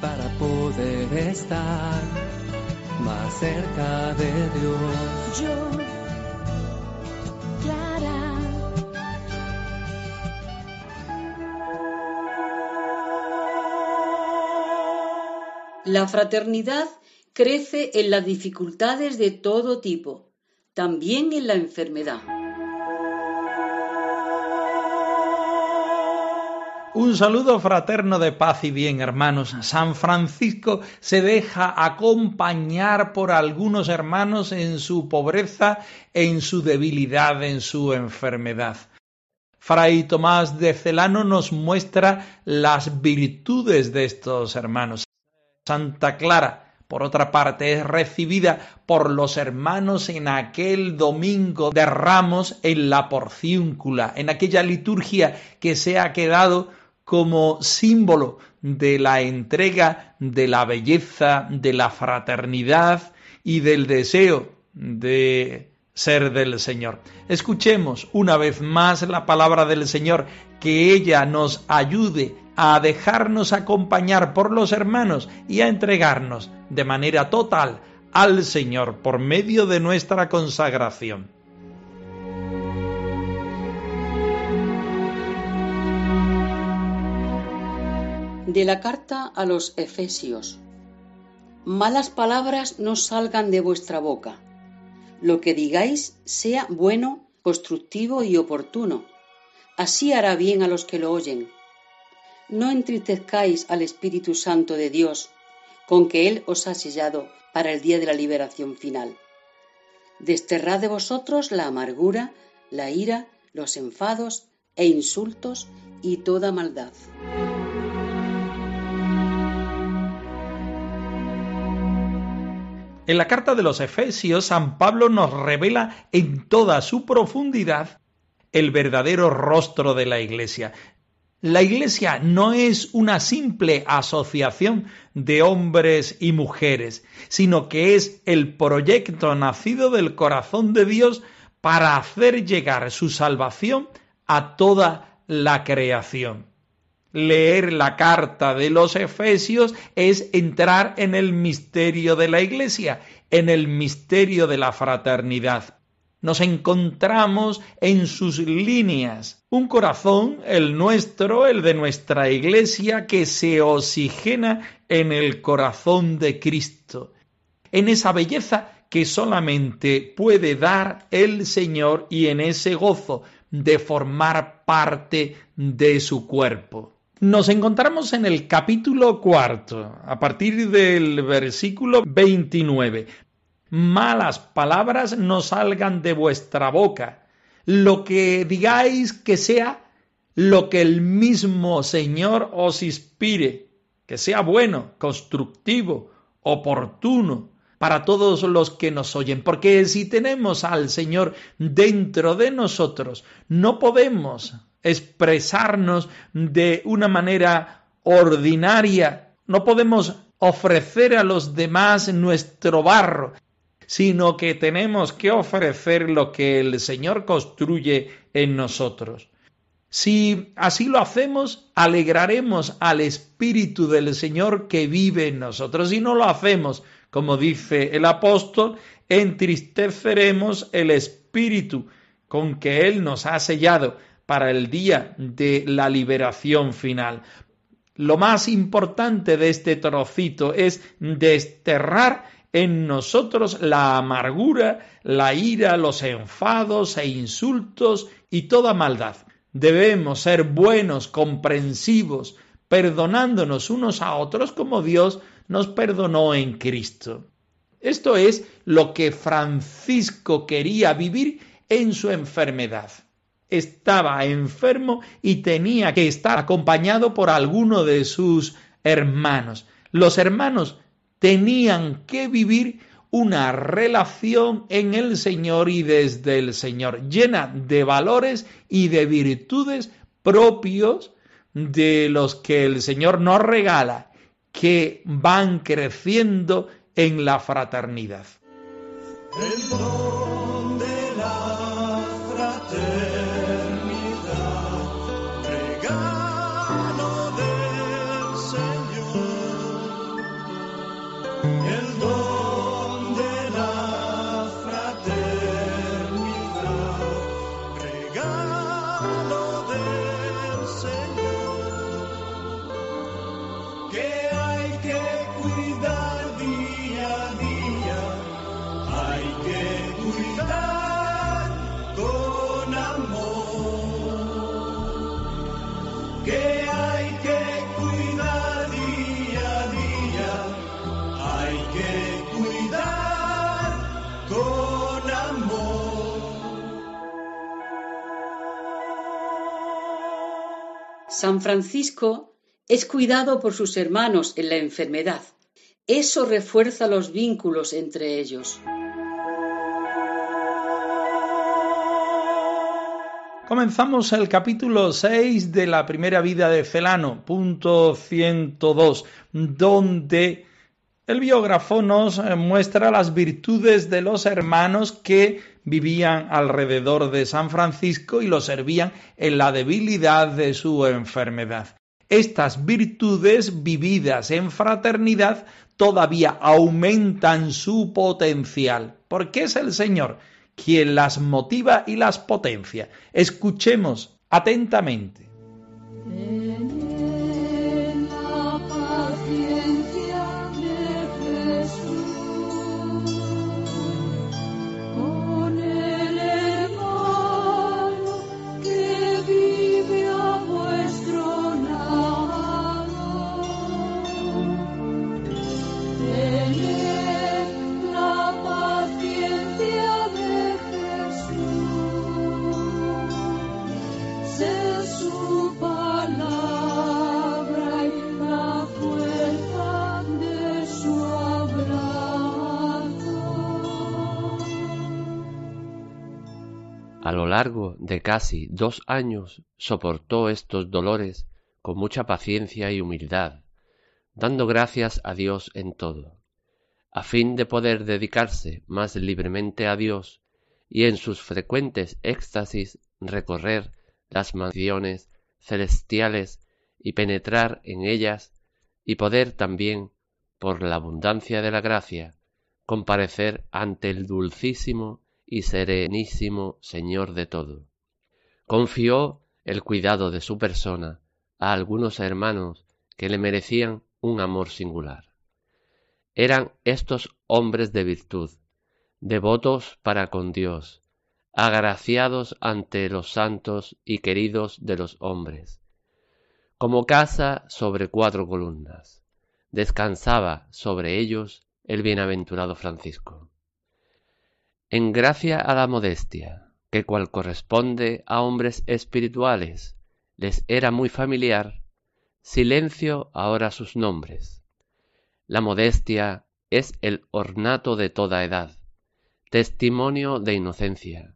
para poder estar más cerca de Dios. Yo, Clara. La fraternidad crece en las dificultades de todo tipo, también en la enfermedad. Un saludo fraterno de paz y bien, hermanos. San Francisco se deja acompañar por algunos hermanos en su pobreza, en su debilidad, en su enfermedad. Fray Tomás de Celano nos muestra las virtudes de estos hermanos. Santa Clara, por otra parte, es recibida por los hermanos en aquel domingo de ramos en la porciúncula, en aquella liturgia que se ha quedado como símbolo de la entrega, de la belleza, de la fraternidad y del deseo de ser del Señor. Escuchemos una vez más la palabra del Señor, que ella nos ayude a dejarnos acompañar por los hermanos y a entregarnos de manera total al Señor por medio de nuestra consagración. De la carta a los Efesios. Malas palabras no salgan de vuestra boca. Lo que digáis sea bueno, constructivo y oportuno. Así hará bien a los que lo oyen. No entristezcáis al Espíritu Santo de Dios, con que Él os ha sellado para el día de la liberación final. Desterrad de vosotros la amargura, la ira, los enfados e insultos y toda maldad. En la carta de los Efesios, San Pablo nos revela en toda su profundidad el verdadero rostro de la Iglesia. La Iglesia no es una simple asociación de hombres y mujeres, sino que es el proyecto nacido del corazón de Dios para hacer llegar su salvación a toda la creación leer la carta de los Efesios es entrar en el misterio de la Iglesia, en el misterio de la fraternidad. Nos encontramos en sus líneas, un corazón, el nuestro, el de nuestra Iglesia, que se oxigena en el corazón de Cristo, en esa belleza que solamente puede dar el Señor y en ese gozo de formar parte de su cuerpo. Nos encontramos en el capítulo cuarto, a partir del versículo 29. Malas palabras no salgan de vuestra boca. Lo que digáis que sea lo que el mismo Señor os inspire, que sea bueno, constructivo, oportuno para todos los que nos oyen, porque si tenemos al Señor dentro de nosotros, no podemos expresarnos de una manera ordinaria. No podemos ofrecer a los demás nuestro barro, sino que tenemos que ofrecer lo que el Señor construye en nosotros. Si así lo hacemos, alegraremos al Espíritu del Señor que vive en nosotros. Si no lo hacemos, como dice el apóstol, entristeceremos el Espíritu con que Él nos ha sellado para el día de la liberación final. Lo más importante de este trocito es desterrar en nosotros la amargura, la ira, los enfados e insultos y toda maldad. Debemos ser buenos, comprensivos, perdonándonos unos a otros como Dios nos perdonó en Cristo. Esto es lo que Francisco quería vivir en su enfermedad estaba enfermo y tenía que estar acompañado por alguno de sus hermanos. Los hermanos tenían que vivir una relación en el Señor y desde el Señor, llena de valores y de virtudes propios de los que el Señor nos regala, que van creciendo en la fraternidad. San Francisco es cuidado por sus hermanos en la enfermedad. Eso refuerza los vínculos entre ellos. Comenzamos el capítulo 6 de la primera vida de Celano, punto 102, donde el biógrafo nos muestra las virtudes de los hermanos que vivían alrededor de San Francisco y lo servían en la debilidad de su enfermedad. Estas virtudes vividas en fraternidad todavía aumentan su potencial, porque es el Señor quien las motiva y las potencia. Escuchemos atentamente. Largo de casi dos años soportó estos dolores con mucha paciencia y humildad, dando gracias a Dios en todo, a fin de poder dedicarse más libremente a Dios y en sus frecuentes éxtasis recorrer las mansiones celestiales y penetrar en ellas y poder también, por la abundancia de la gracia, comparecer ante el dulcísimo y serenísimo Señor de todo. Confió el cuidado de su persona a algunos hermanos que le merecían un amor singular. Eran estos hombres de virtud, devotos para con Dios, agraciados ante los santos y queridos de los hombres. Como casa sobre cuatro columnas, descansaba sobre ellos el bienaventurado Francisco en gracia a la modestia, que cual corresponde a hombres espirituales, les era muy familiar, silencio ahora sus nombres. La modestia es el ornato de toda edad, testimonio de inocencia,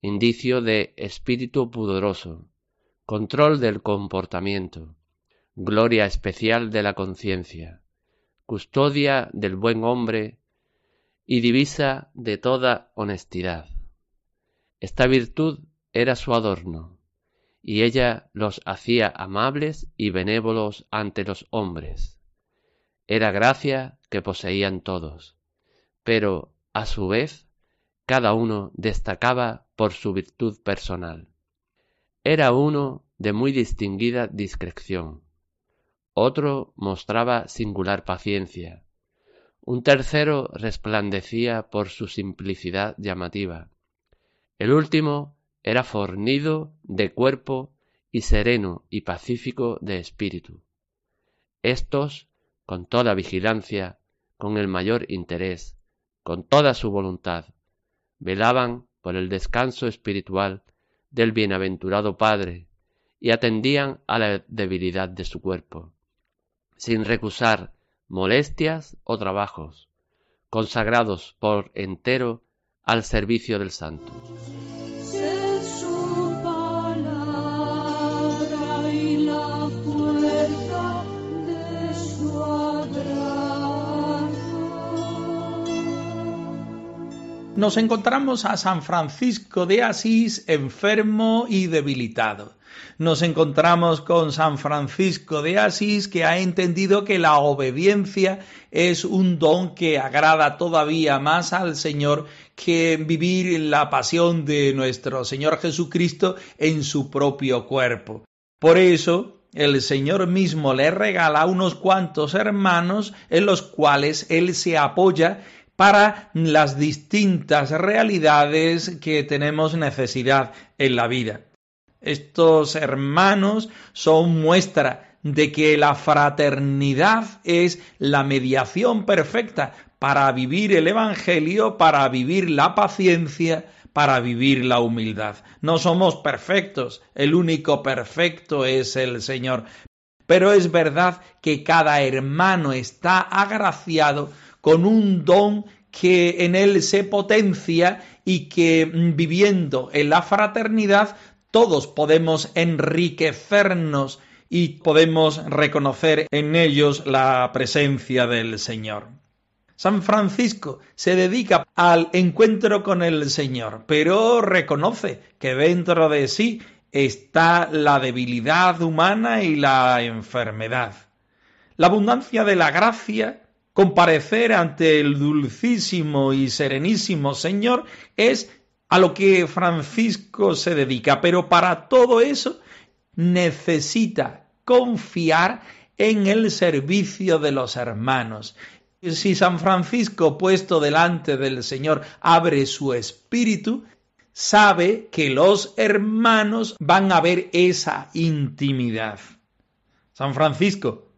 indicio de espíritu pudoroso, control del comportamiento, gloria especial de la conciencia, custodia del buen hombre y divisa de toda honestidad. Esta virtud era su adorno, y ella los hacía amables y benévolos ante los hombres. Era gracia que poseían todos, pero a su vez cada uno destacaba por su virtud personal. Era uno de muy distinguida discreción, otro mostraba singular paciencia, un tercero resplandecía por su simplicidad llamativa. El último era fornido de cuerpo y sereno y pacífico de espíritu. Estos, con toda vigilancia, con el mayor interés, con toda su voluntad, velaban por el descanso espiritual del bienaventurado Padre y atendían a la debilidad de su cuerpo, sin recusar molestias o trabajos, consagrados por entero al servicio del santo. nos encontramos a San Francisco de Asís enfermo y debilitado. Nos encontramos con San Francisco de Asís que ha entendido que la obediencia es un don que agrada todavía más al Señor que vivir la pasión de nuestro Señor Jesucristo en su propio cuerpo. Por eso, el Señor mismo le regala unos cuantos hermanos en los cuales Él se apoya para las distintas realidades que tenemos necesidad en la vida. Estos hermanos son muestra de que la fraternidad es la mediación perfecta para vivir el Evangelio, para vivir la paciencia, para vivir la humildad. No somos perfectos, el único perfecto es el Señor. Pero es verdad que cada hermano está agraciado con un don que en él se potencia y que mm, viviendo en la fraternidad todos podemos enriquecernos y podemos reconocer en ellos la presencia del Señor. San Francisco se dedica al encuentro con el Señor, pero reconoce que dentro de sí está la debilidad humana y la enfermedad. La abundancia de la gracia comparecer ante el dulcísimo y serenísimo Señor es a lo que Francisco se dedica, pero para todo eso necesita confiar en el servicio de los hermanos. Si San Francisco, puesto delante del Señor, abre su espíritu, sabe que los hermanos van a ver esa intimidad. San Francisco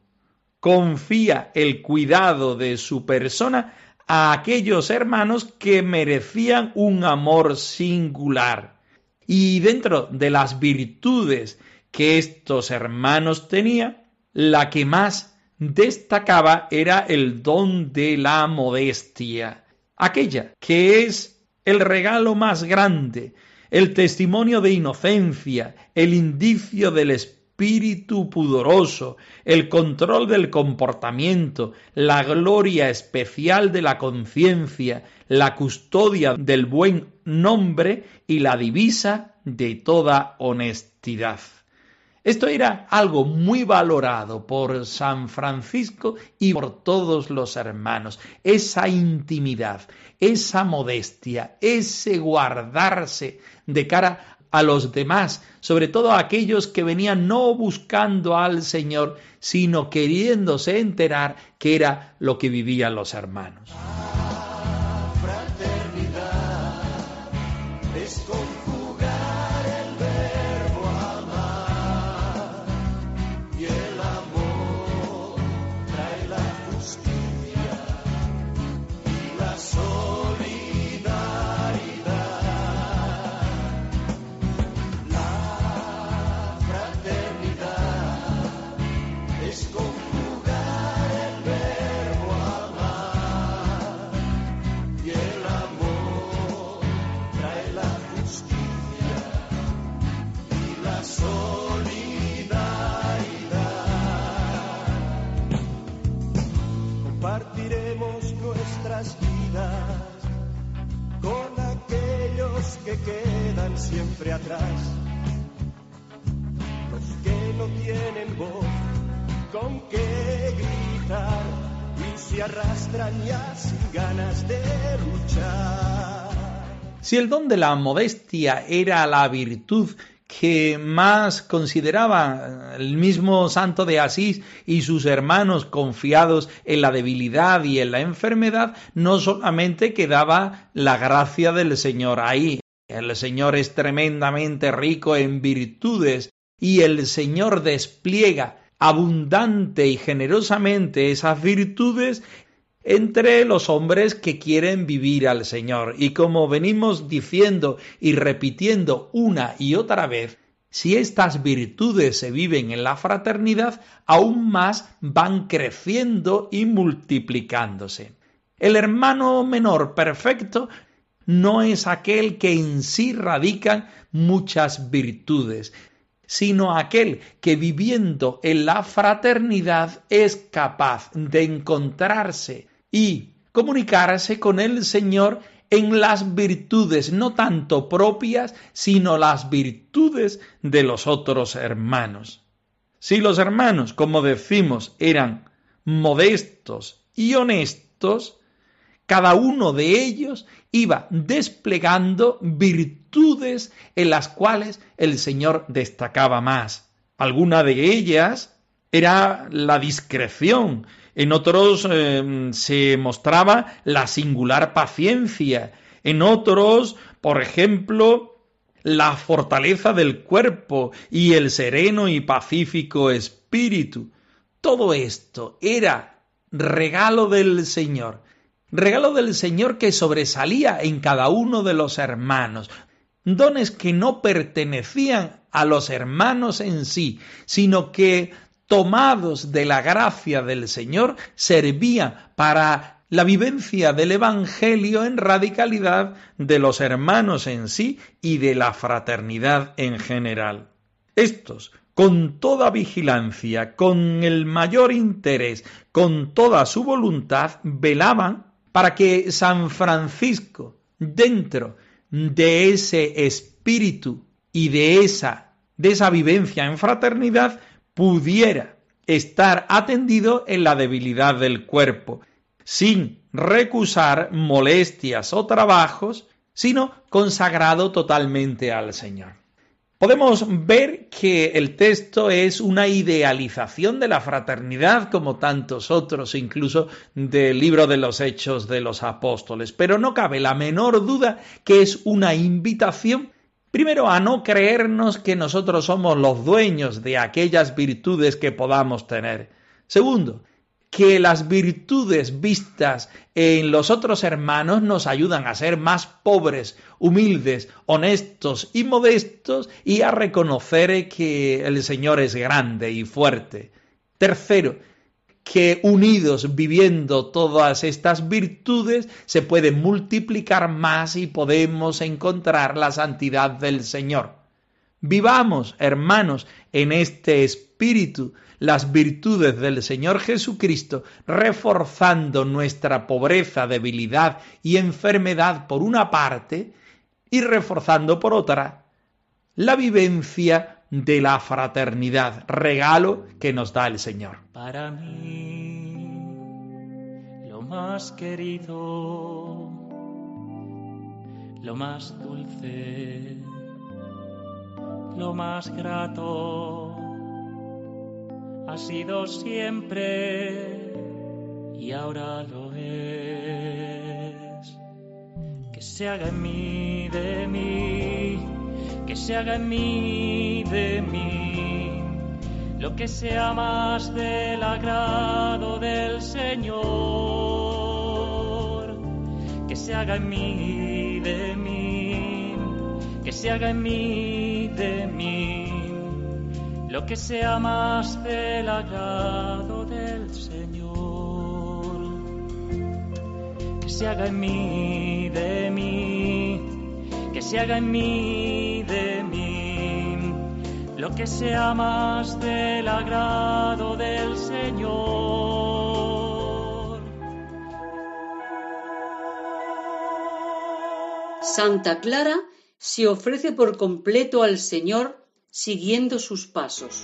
confía el cuidado de su persona a aquellos hermanos que merecían un amor singular. Y dentro de las virtudes que estos hermanos tenían, la que más destacaba era el don de la modestia, aquella que es el regalo más grande, el testimonio de inocencia, el indicio del espíritu espíritu pudoroso, el control del comportamiento, la gloria especial de la conciencia, la custodia del buen nombre y la divisa de toda honestidad. Esto era algo muy valorado por San Francisco y por todos los hermanos. Esa intimidad, esa modestia, ese guardarse de cara a los demás, sobre todo a aquellos que venían no buscando al Señor, sino queriéndose enterar que era lo que vivían los hermanos. Si el don de la modestia era la virtud que más consideraba el mismo santo de Asís y sus hermanos confiados en la debilidad y en la enfermedad, no solamente quedaba la gracia del Señor ahí, el Señor es tremendamente rico en virtudes y el Señor despliega abundante y generosamente esas virtudes entre los hombres que quieren vivir al Señor. Y como venimos diciendo y repitiendo una y otra vez, si estas virtudes se viven en la fraternidad, aún más van creciendo y multiplicándose. El hermano menor perfecto no es aquel que en sí radican muchas virtudes, sino aquel que viviendo en la fraternidad es capaz de encontrarse y comunicarse con el Señor en las virtudes no tanto propias, sino las virtudes de los otros hermanos. Si los hermanos, como decimos, eran modestos y honestos, cada uno de ellos iba desplegando virtudes en las cuales el Señor destacaba más. Alguna de ellas era la discreción, en otros em, se mostraba la singular paciencia, en otros, por ejemplo, la fortaleza del cuerpo y el sereno y pacífico espíritu. Todo esto era regalo del Señor, regalo del Señor que sobresalía en cada uno de los hermanos, dones que no pertenecían a los hermanos en sí, sino que tomados de la gracia del Señor, servía para la vivencia del Evangelio en radicalidad de los hermanos en sí y de la fraternidad en general. Estos, con toda vigilancia, con el mayor interés, con toda su voluntad, velaban para que San Francisco, dentro de ese espíritu y de esa, de esa vivencia en fraternidad, pudiera estar atendido en la debilidad del cuerpo, sin recusar molestias o trabajos, sino consagrado totalmente al Señor. Podemos ver que el texto es una idealización de la fraternidad, como tantos otros, incluso del libro de los Hechos de los Apóstoles, pero no cabe la menor duda que es una invitación Primero, a no creernos que nosotros somos los dueños de aquellas virtudes que podamos tener. Segundo, que las virtudes vistas en los otros hermanos nos ayudan a ser más pobres, humildes, honestos y modestos y a reconocer que el Señor es grande y fuerte. Tercero, que unidos viviendo todas estas virtudes se pueden multiplicar más y podemos encontrar la santidad del Señor. Vivamos, hermanos, en este espíritu las virtudes del Señor Jesucristo, reforzando nuestra pobreza, debilidad y enfermedad por una parte y reforzando por otra la vivencia de la fraternidad, regalo que nos da el Señor. Para mí, lo más querido, lo más dulce, lo más grato, ha sido siempre y ahora lo es. Que se haga en mí, de mí que se haga en mí, de mí, lo que sea más del agrado del Señor, que se haga en mí, de mí, que se haga en mí, de mí, lo que sea más del agrado del Señor, que se haga en mí, de mí, que se haga en mí, de mí, lo que sea más del agrado del Señor. Santa Clara se ofrece por completo al Señor siguiendo sus pasos.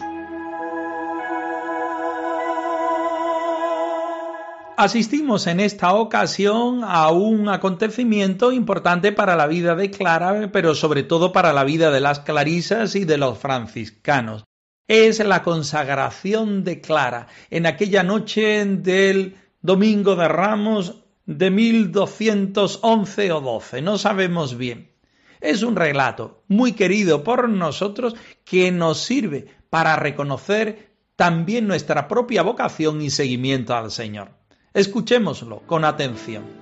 Asistimos en esta ocasión a un acontecimiento importante para la vida de Clara, pero sobre todo para la vida de las clarisas y de los franciscanos. Es la consagración de Clara en aquella noche del Domingo de Ramos de 1211 o 12, no sabemos bien. Es un relato muy querido por nosotros que nos sirve para reconocer también nuestra propia vocación y seguimiento al Señor. Escuchémoslo con atención.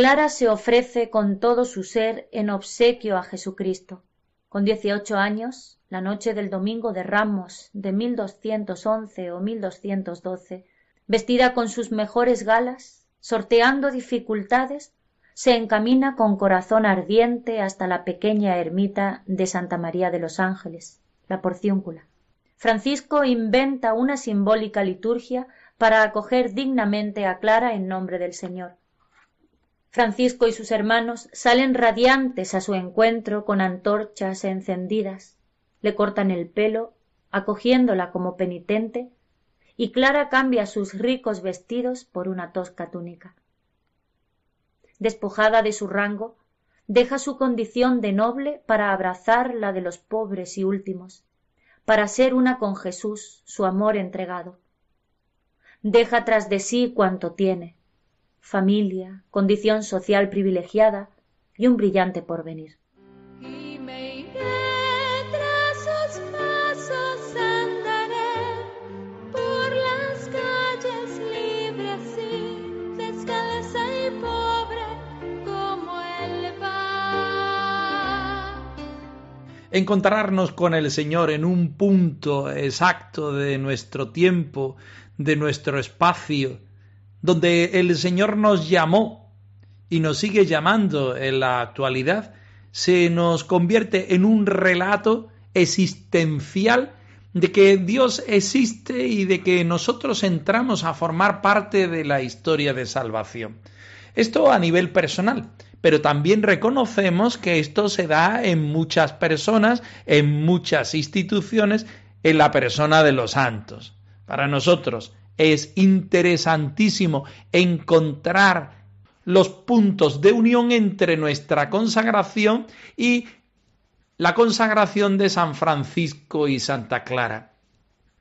Clara se ofrece con todo su ser en obsequio a Jesucristo. Con 18 años, la noche del domingo de Ramos de 1211 o 1212, vestida con sus mejores galas, sorteando dificultades, se encamina con corazón ardiente hasta la pequeña ermita de Santa María de los Ángeles, la Porciúncula. Francisco inventa una simbólica liturgia para acoger dignamente a Clara en nombre del Señor. Francisco y sus hermanos salen radiantes a su encuentro con antorchas encendidas, le cortan el pelo, acogiéndola como penitente, y Clara cambia sus ricos vestidos por una tosca túnica. Despojada de su rango, deja su condición de noble para abrazar la de los pobres y últimos, para ser una con Jesús, su amor entregado. Deja tras de sí cuanto tiene, familia, condición social privilegiada y un brillante porvenir. Y me iré tras sus pasos, andaré por las calles libres y descalza y pobre como él va. Encontrarnos con el Señor en un punto exacto de nuestro tiempo, de nuestro espacio, donde el Señor nos llamó y nos sigue llamando en la actualidad, se nos convierte en un relato existencial de que Dios existe y de que nosotros entramos a formar parte de la historia de salvación. Esto a nivel personal, pero también reconocemos que esto se da en muchas personas, en muchas instituciones, en la persona de los santos. Para nosotros es interesantísimo encontrar los puntos de unión entre nuestra consagración y la consagración de San Francisco y Santa Clara.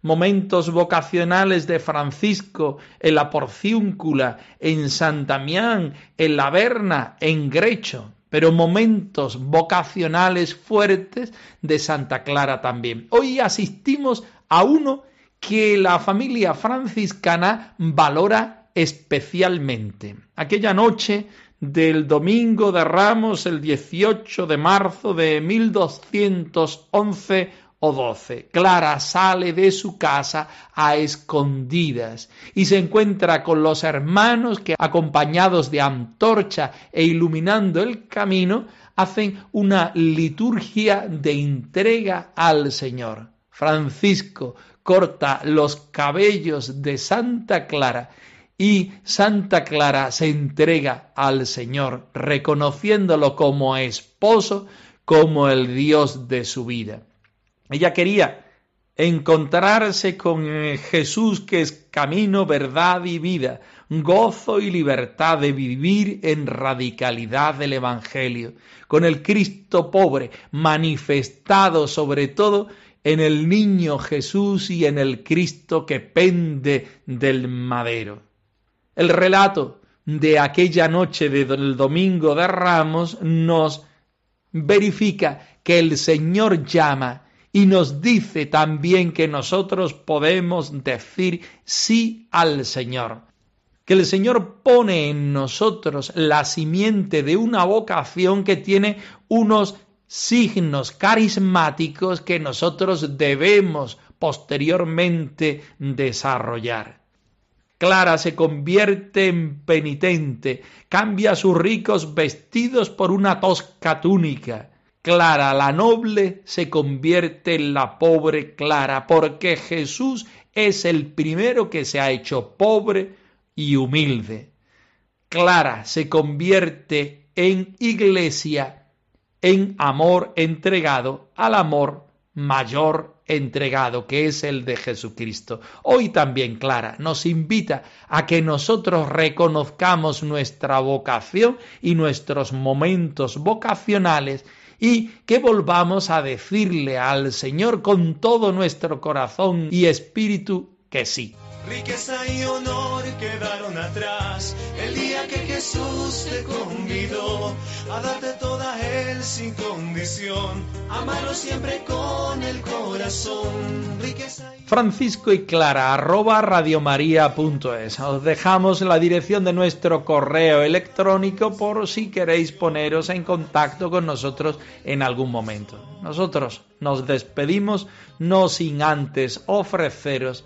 Momentos vocacionales de Francisco en la Porciúncula, en San Damián, en la Berna, en Grecho, pero momentos vocacionales fuertes de Santa Clara también. Hoy asistimos a uno que la familia franciscana valora especialmente. Aquella noche del domingo de Ramos, el 18 de marzo de 1211 o 12. Clara sale de su casa a escondidas y se encuentra con los hermanos que, acompañados de antorcha e iluminando el camino, hacen una liturgia de entrega al Señor. Francisco corta los cabellos de Santa Clara y Santa Clara se entrega al Señor, reconociéndolo como esposo, como el Dios de su vida. Ella quería encontrarse con Jesús que es camino, verdad y vida, gozo y libertad de vivir en radicalidad del Evangelio, con el Cristo pobre manifestado sobre todo en el niño Jesús y en el Cristo que pende del madero. El relato de aquella noche del domingo de Ramos nos verifica que el Señor llama y nos dice también que nosotros podemos decir sí al Señor. Que el Señor pone en nosotros la simiente de una vocación que tiene unos signos carismáticos que nosotros debemos posteriormente desarrollar. Clara se convierte en penitente, cambia sus ricos vestidos por una tosca túnica. Clara la noble se convierte en la pobre Clara, porque Jesús es el primero que se ha hecho pobre y humilde. Clara se convierte en iglesia en amor entregado al amor mayor entregado, que es el de Jesucristo. Hoy también Clara nos invita a que nosotros reconozcamos nuestra vocación y nuestros momentos vocacionales y que volvamos a decirle al Señor con todo nuestro corazón y espíritu que sí. Riqueza y honor quedaron atrás el día que Jesús te convidó a darte toda él sin condición, amarlo siempre con el corazón. Francisco y Clara, arroba radiomaria.es. Os dejamos la dirección de nuestro correo electrónico por si queréis poneros en contacto con nosotros en algún momento. Nosotros nos despedimos no sin antes ofreceros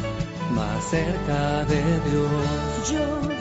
más cerca de Dios.